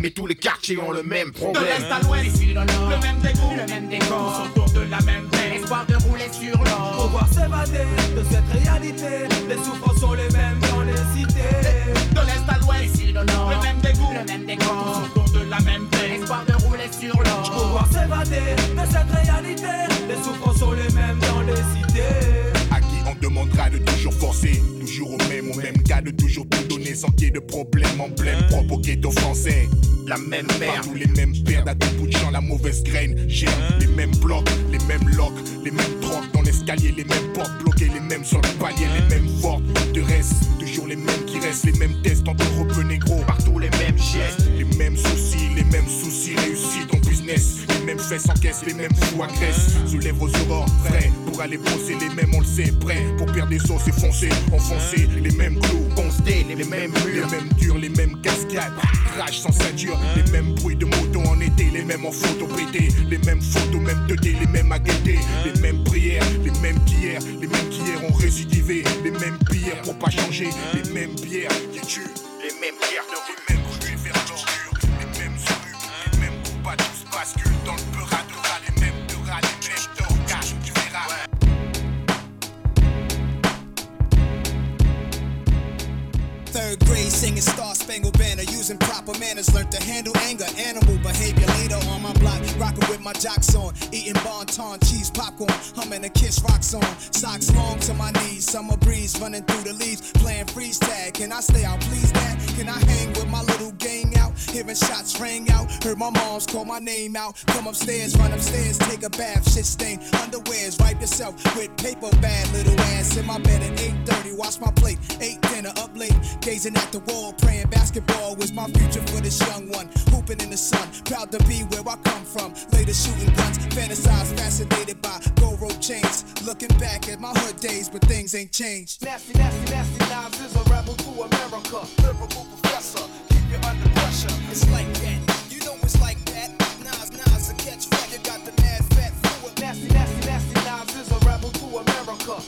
Mais tous les quartiers ont le même De problème. l'est à l'ouest, ici dans le même dégoût, le même décor. Autour de la même peine. Espoir de rouler sur l'or. Pouvoir s'évader de cette réalité. Les souffrances sont les mêmes dans les problème, emblème ghetto français la même mère, tous les mêmes pères, à tout bout de champ, la mauvaise graine, germe, les mêmes blocs, les mêmes locks, les mêmes drogues dans l'escalier, les mêmes portes bloquées, les mêmes sur le palier, les mêmes fortes de reste, toujours les mêmes qui restent, les mêmes tests en trop négro, partout les mêmes gestes, les mêmes soucis, les mêmes soucis réussis ton business, les mêmes fesses caisse, les mêmes fous agressent, soulève aux aurores, prêts pour aller bosser, les mêmes on le sait, prêts pour perdre des os et foncer, enfoncer, les mêmes clous, constés, les, mêmes murs, les mêmes durs, les mêmes cascades, crash sans ceinture, les mêmes bruits de moto en été, les mêmes en photo pété, les mêmes photos, même 2D, les mêmes à les mêmes prières, les mêmes qu'hier, les mêmes qu'hier ont récidivé, les mêmes prières pour pas changer, les mêmes bières qui tuent, using proper manners, learned to handle anger, animal behavior. Later on my block, rocking with my jocks on, eating bonton, cheese popcorn, humming a kiss rock song. Socks long to my knees, summer breeze running through the leaves, playing freeze tag. Can I stay out, please, Dad? Can I hang with my little gang out? Hearing shots ring out, heard my mom's call my name out. Come upstairs, run upstairs, take a bath, shit stain, underwears, wipe yourself with paper bag, little ass in my bed at 8:30, wash my plate, ate dinner up late. Gazing at the wall, praying basketball was my future for this young one. Hooping in the sun, proud to be where I come from. Later shooting guns, fantasize, fascinated by gold rope chains. Looking back at my hood days, but things ain't changed. Nasty, nasty, nasty knives is a rebel to America. Lyrical professor, It's like that, you know it's like that. Nas, Nas, a you got the mad fat. Nasty, nasty, nasty knives is a rebel to America.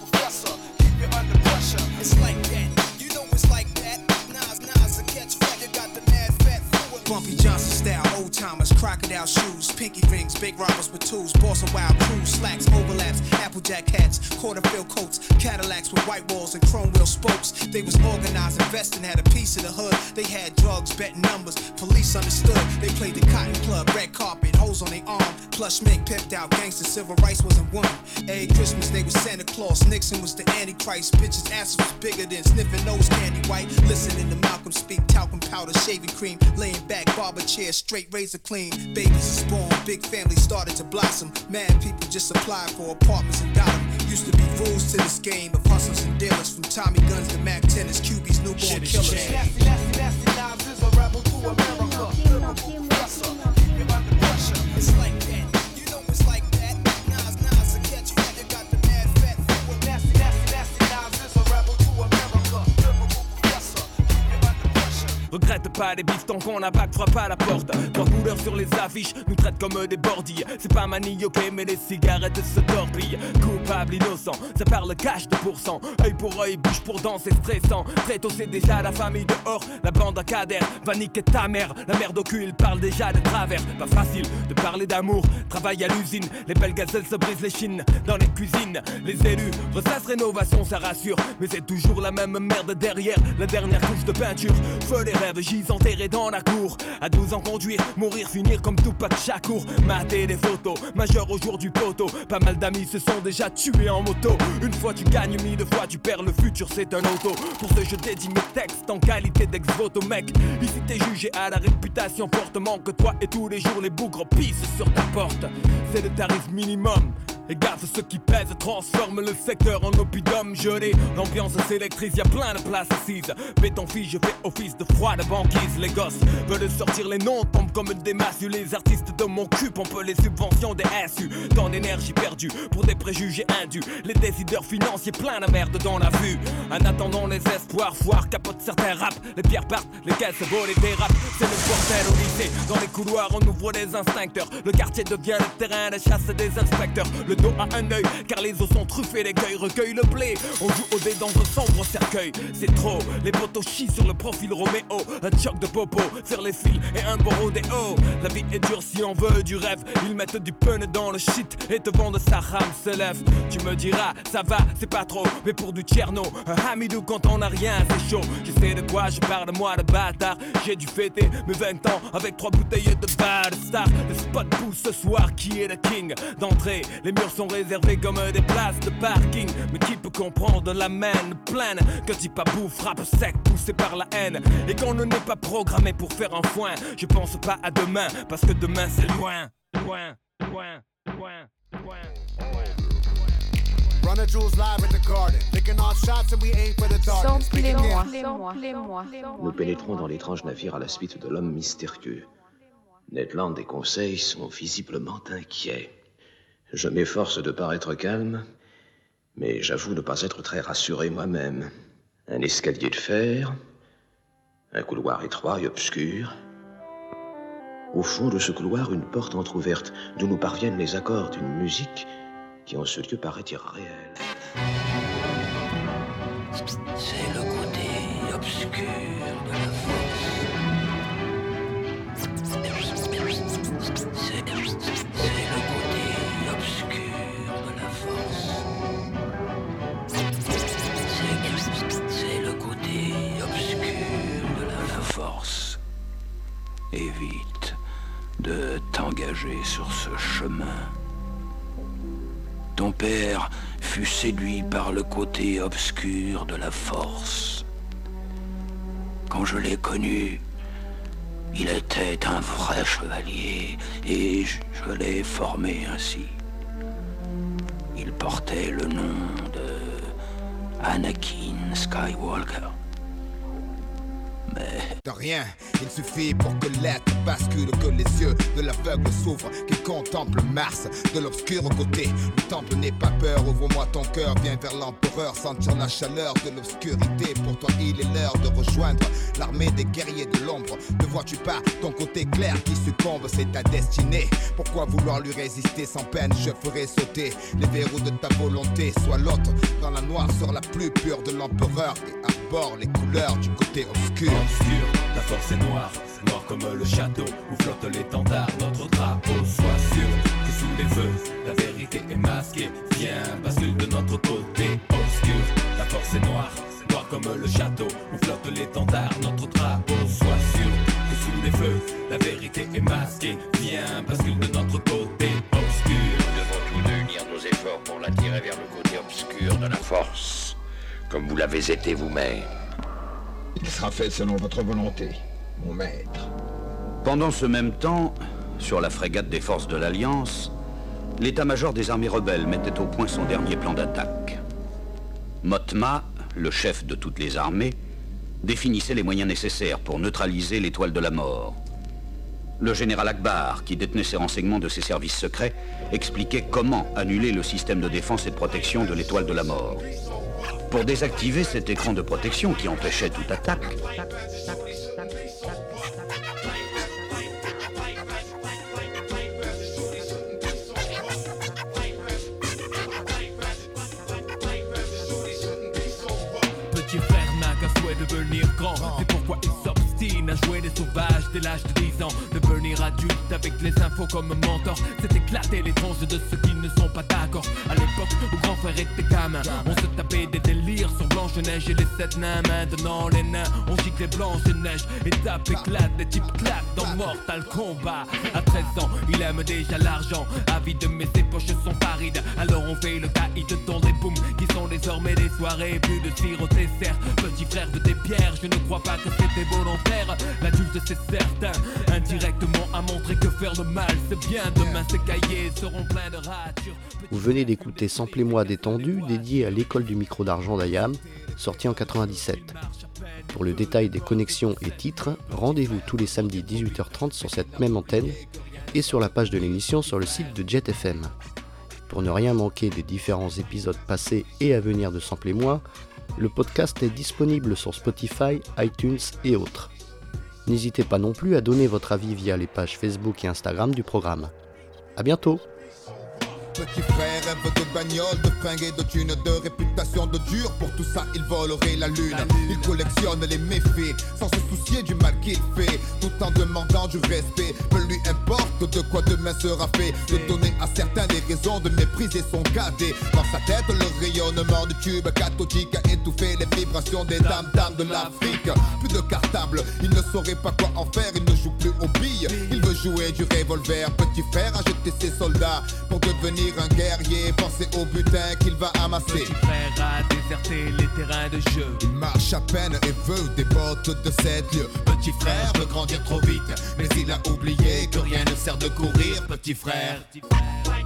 Professor, keep you under pressure. It's like that. You know it's like that. Nas, Nas, a catch you got the mad fat fluid. Bumpy Johnson style, crocodile shoes, pinky rings, big robbers with tools, boss of wild crews, slacks, overlaps, applejack hats, quarter fill coats, Cadillacs with white walls and chrome wheel spokes. They was organized, investing, had a piece of the hood. They had drugs, betting numbers, police understood. They played the cotton club, red carpet, holes on their arm, plush mink, pimped out gangster, civil rights wasn't one. Every Christmas they was Santa Claus, Nixon was the Antichrist, bitches' asses was bigger than sniffing nose candy white. Listening to Malcolm speak, talcum powder, shaving cream, laying back, barber chair, straight razor clean. Babies is born, big family started to blossom. Mad people just applied for apartments and got them. Used to be rules to this game of hustlers and dealers, from Tommy guns to Mac 10s, QBs, newborn killers. Nasty, nasty, nasty knives is a rebel to America. Regrette pas les bifs qu'on a bac frappe à la porte. Trois couleurs sur les affiches nous traitent comme des bordilles. C'est pas manioqué, mais les cigarettes se torpillent. Coupable, innocent, ça parle cash de pourcent. Œil pour œil, bouche pour dent, c'est stressant. Très tôt, c'est déjà la famille dehors. La bande à cadère va niquer ta mère. La merde au cul, il parle déjà de travers. Pas facile de parler d'amour. Travail à l'usine, les belles gazelles se brisent les chines. Dans les cuisines, les élus ressassent rénovation, ça rassure. Mais c'est toujours la même merde derrière. La dernière couche de peinture. Feu les rêves, j'y enterrés dans la cour. À 12 ans, conduire, mourir, finir comme Tupac Shakur. Mater des photos, majeur au jour du poteau. Pas mal d'amis se sont déjà tués en moto. Une fois tu gagnes, mille fois tu perds, le futur c'est un auto. Pour ce je dédie mes textes en qualité d'ex-voto, mec. Ici t'es jugé à la réputation fortement que toi et tous les jours les bougres pissent sur ta porte. C'est le tarif minimum. Gaffe, ceux qui pèsent transforment le secteur en oppidum gelé. L'ambiance s'électrise, y a plein de places assises. Béton fille, je fais office de froide banquise. Les gosses veulent sortir les noms, tombent comme des massues. Les artistes de mon cul pompent les subventions des SU. Tant d'énergie perdue pour des préjugés indus. Les décideurs financiers plein de merde dans la vue. En attendant les espoirs, foire capote certains rap. Les pierres partent, les caisses volent et dérapent. C'est le bordel au lycée. Dans les couloirs, on ouvre des instincteurs. Le quartier devient le terrain de chasse des inspecteurs. Le dos à un œil, car les os sont truffés, l'écueil recueille le blé. On joue au dé dans un sombre cercueil, c'est trop. Les potos chient sur le profil Roméo, un choc de popo, faire les fils et un des hauts. La vie est dure si on veut du rêve, ils mettent du pun dans le shit et te vendent sa rame se lève. Tu me diras, ça va, c'est pas trop, mais pour du tierno, un hamidou quand on a rien, c'est chaud. Je sais de quoi je parle, moi de bâtard. J'ai dû fêter mes 20 ans avec trois bouteilles de bar star. Le spot pousse ce soir, qui est le king d'entrée Les sont réservés comme des places de parking. Mais qui peut comprendre la main pleine? Que tu pas bouffe, frappe sec, poussé par la haine. Et qu'on ne n'est pas programmé pour faire un foin. Je pense pas à demain, parce que demain c'est loin, loin, loin, loin, loin. Run a jewels live at the garden. Licking off shots and we aim for the darkness. Nous pénétrons dans l'étrange navire à la suite de l'homme mystérieux. Ned Land et Conseil sont visiblement inquiets. Je m'efforce de paraître calme, mais j'avoue ne pas être très rassuré moi-même. Un escalier de fer, un couloir étroit et obscur. Au fond de ce couloir, une porte entr'ouverte d'où nous parviennent les accords d'une musique qui en ce lieu paraît irréel. C'est le côté obscur de la force. Évite de t'engager sur ce chemin. Ton père fut séduit par le côté obscur de la force. Quand je l'ai connu, il était un vrai chevalier et je l'ai formé ainsi. Il portait le nom de Anakin Skywalker. De rien, il suffit pour que l'être bascule, que les yeux de l'aveugle s'ouvrent, qu'il contemple Mars de l'obscur côté. Le temple n'est pas peur, ouvre-moi ton cœur, viens vers l'empereur, sentir la chaleur de l'obscurité. Pour toi, il est l'heure de rejoindre l'armée des guerriers de l'ombre. Ne vois-tu pas ton côté clair qui succombe, c'est ta destinée. Pourquoi vouloir lui résister sans peine? Je ferai sauter les verrous de ta volonté. Sois l'autre dans la noire sur la plus pure de l'empereur arbore les couleurs du côté obscur. La force est noire, noire comme le château où flotte l'étendard, notre drapeau. Sois sûr que sous les feux, la vérité est masquée. Viens, bascule de notre côté obscur. La force est noire, noire comme le château où flotte l'étendard, notre drapeau. Sois sûr que sous les feux, la vérité est masquée. Viens, bascule de notre côté obscur. Nous devons tous unir nos efforts pour l'attirer vers le côté obscur de la force, comme vous l'avez été vous-même. Il sera fait selon votre volonté, mon maître. Pendant ce même temps, sur la frégate des forces de l'Alliance, l'état-major des armées rebelles mettait au point son dernier plan d'attaque. Motma, le chef de toutes les armées, définissait les moyens nécessaires pour neutraliser l'étoile de la mort. Le général Akbar, qui détenait ses renseignements de ses services secrets, expliquait comment annuler le système de défense et de protection de l'étoile de la mort. Pour désactiver cet écran de protection qui empêchait toute attaque, Petit frère n'a qu'un souhait de devenir grand. C'est pourquoi il s'obstine à jouer des sauvages dès l'âge de 10 ans. Devenir adulte avec les infos comme mentor. C'est éclater les tranches de ceux qui ne sont pas d'accord. À l'époque où grand frère était gamin, on se tapait des délires sur Blanche-Neige et les sept nains. Maintenant les nains, on gicle les Blanche-Neige. Et tape éclate, les types claquent dans Mortal Kombat. À 13 ans, il aime déjà l'argent. Avide, mais ses poches sont parides. Alors on fait le caïd dans les booms qui sont désormais des soirées. Plus de tir au dessert. Petit frère de tes pierres, je ne crois pas que c'était volontaire. L'adulte, c'est certain. Indirectement que faire mal, c'est bien. Demain, cahiers seront pleins de. Vous venez d'écouter Samplez-moi détendu, dédié à l'école du micro d'argent d'Ayam, sorti en 97. Pour le détail des connexions et titres, rendez-vous tous les samedis 18h30 sur cette même antenne et sur la page de l'émission sur le site de Jet FM. Pour ne rien manquer des différents épisodes passés et à venir de Samplez-moi, le podcast est disponible sur Spotify, iTunes et autres. N'hésitez pas non plus à donner votre avis via les pages Facebook et Instagram du programme. A bientôt Petit frère rêve de bagnole, de fringues et de thunes, de réputation de dur. Pour tout ça, il volerait la lune. Il collectionne les méfaits sans se soucier du mal qu'il fait. Tout en demandant du respect. Peu lui importe de quoi demain sera fait. De donner à certains des raisons de mépriser son cadet. Dans sa tête, le rayonnement du tube cathodique a étouffé les vibrations des dames dames de l'Afrique. Plus de cartable, il ne saurait pas quoi en faire. Il ne joue plus aux billes. Il veut jouer du revolver. Petit frère a jeté ses soldats pour devenir un guerrier. Penser au butin qu'il va amasser. Petit frère a déserté les terrains de jeu. Il marche à peine et veut des bottes de sept lieux. Petit frère veut grandir trop vite, mais il a oublié que rien ne sert de courir. Petit frère. Demain,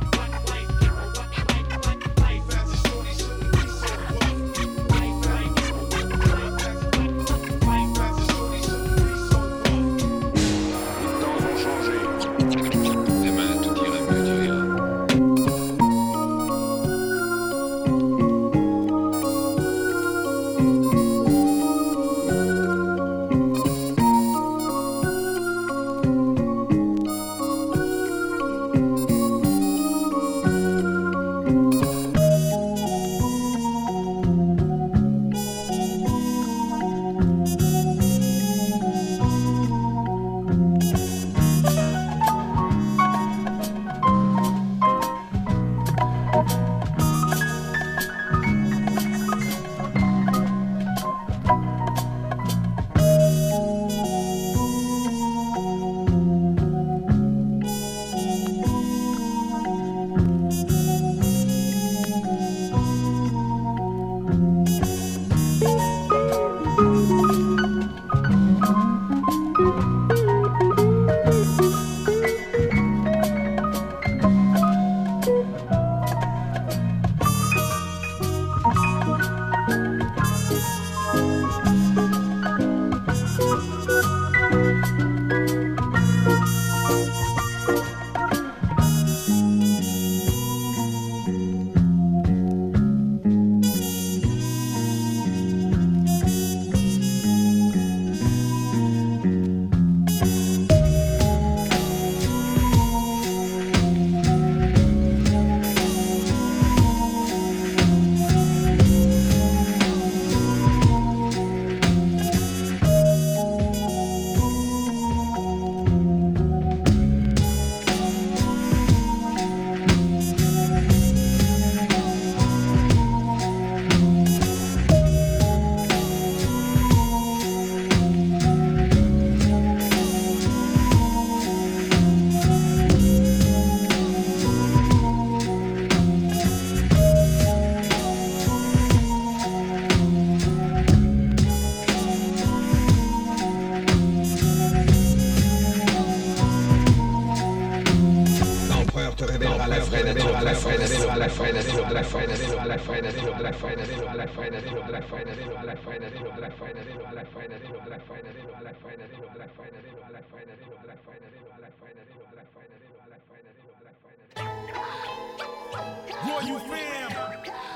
Royal fam,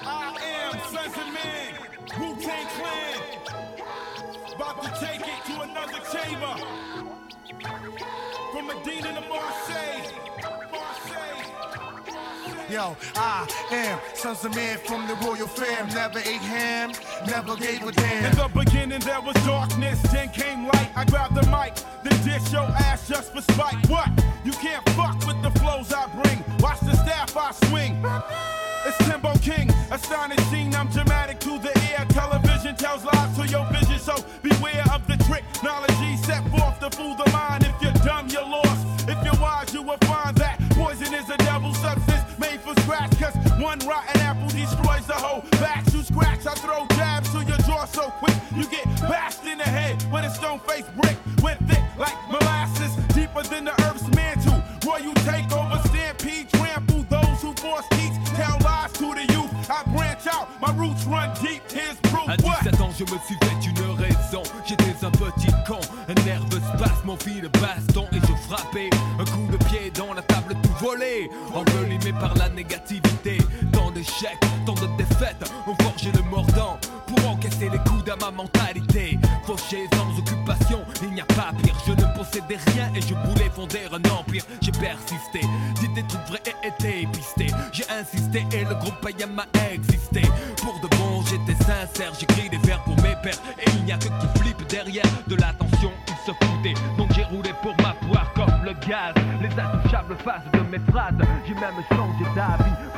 I am Sons Man, Wu Tang Clan. About to take it to another chamber. From Medina to Marseille. Yo, I am sons of man from the royal fam. Never ate ham, never gave a damn. In the beginning there was darkness, then came light. I grabbed the mic, then dish your ass just for spite. What? You can't fuck with the flows I bring. Watch the staff I swing. It's Timbo King, astonishing. I'm dramatic to the ear. Television tells lies to your vision, so beware of the trick. Knowledge set forth to fool the je me suis fait une raison. J'étais un petit con, un nerveux spasme, mon fil baston et je frappais. Un coup de pied dans la table tout volé, envelimé par la négativité. Tant d'échecs, tant de défaites, ont forgé le mordant pour encaisser les coups à ma mentalité. Fauché sans occupation, il n'y a pas pire. Je ne possédais rien et je voulais fonder un empire. J'ai persisté, d'idées truc vrai et été pisté. J'ai insisté et le groupe Payam a existé. Pour de bon, j'étais sincère, j'écris faces de mes phrases. J'ai même changé d'avis